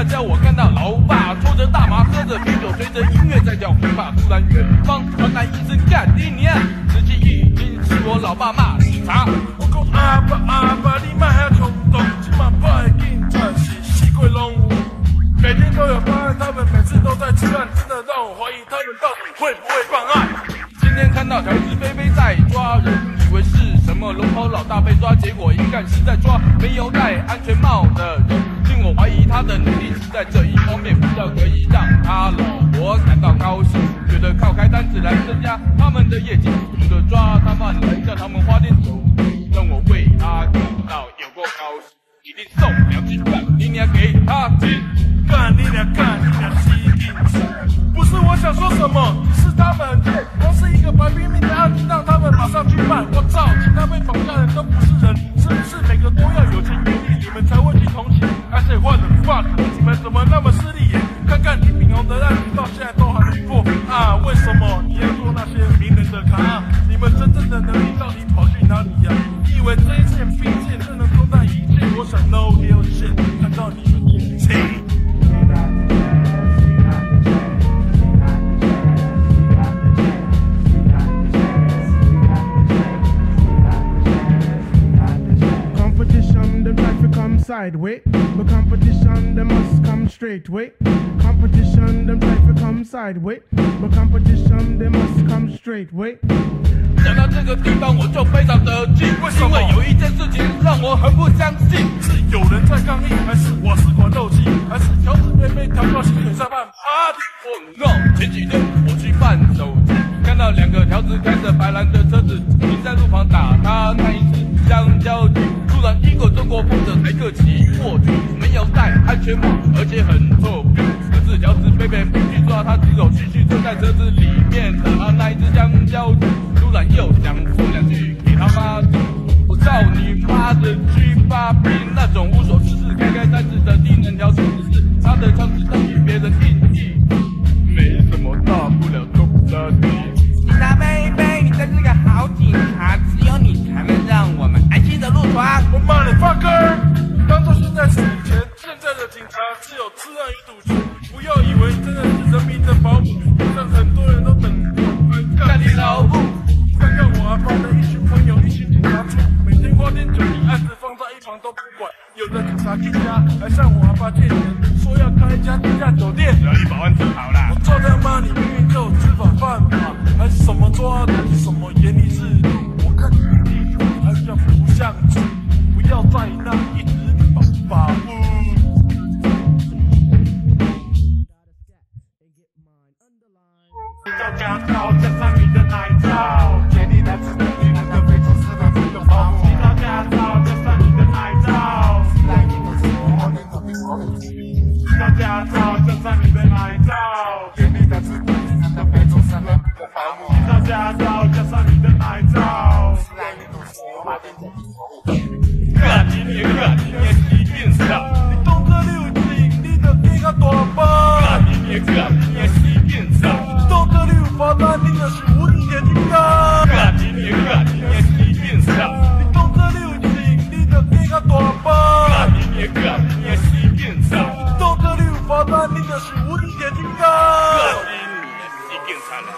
那叫我看到老爸抽着大麻，喝着啤酒，随着音乐在跳舞吧。突然远方传来一声干你娘，实际已经是我老爸骂警察。我讲阿爸阿爸，你莫遐冲动，今晚不会警察是四鬼拢有。每天都有办案，他们每次都在吃饭，真的让我怀疑他们到底会不会办案。今天看到条子飞飞在抓人，以为是什么龙头老大被抓，结果一看是在抓没有戴安全帽的人，他的能力是在这一方面比较可以让他老婆感到高兴，觉得靠开单子来增加他们的业绩，除了抓他们来叫他们花点手，让我为他感到有过高兴，一定送两斤半，你娘给他听。干你俩干你俩西警察！不是我想说什么，是他们你们怎么那么势利眼？看看李炳宏的案子到现在都还没破啊！为什么你要做那些名人的卡？你们真正的能力到底跑去哪里呀、你以为这一件兵件就能够在一切？我想 no deal shit，看到你们眼睛。Competition, them try to come sideways. But competition, straight way. Competition, them try to come sideways. But competition, they must come straight way. 讲到这个地方，我就非常的气，因为有一件事情让我很不相信。是有人在抗议，还是我是管漏气，还是条子妹妹调到新水上办 party？我 no，前几天我去办手机，看到两个条子开着白蓝的车子停在路旁打他那一只香蕉皮，突然一个中国风的台客骑过去，宣布，而且很臭屁。可是条子贝贝不去抓他，只有继续坐在车子里面打那一只香蕉，突然又想说两句给他妈的。我操你妈的去发兵那种无所事事、开开单子的低能条子，只是他的枪子天花天酒地，案子放在一旁都不管。有的警察进家，还向我阿爸借钱，说要开一家地下酒店。只要一百万就好了我。操他妈！你明明就有知法犯法，还是什么抓人，什么严厉制度？我看你的地图还像不像主，不要在那一直把把握。要驾照，加上你的奶罩，驾照，加上你的奶罩，干你娘！干你娘！西变少！你懂这六斤，你的地较大包。干你娘！干你娘！西变少！懂这六法兰，你就是无敌铁金刚。干你娘！干你娘！西变少！你懂这六斤，你的地较大包。干你娘！干你娘！西变少！懂这六法兰，你就是无敌铁金刚。干你娘！西变少了！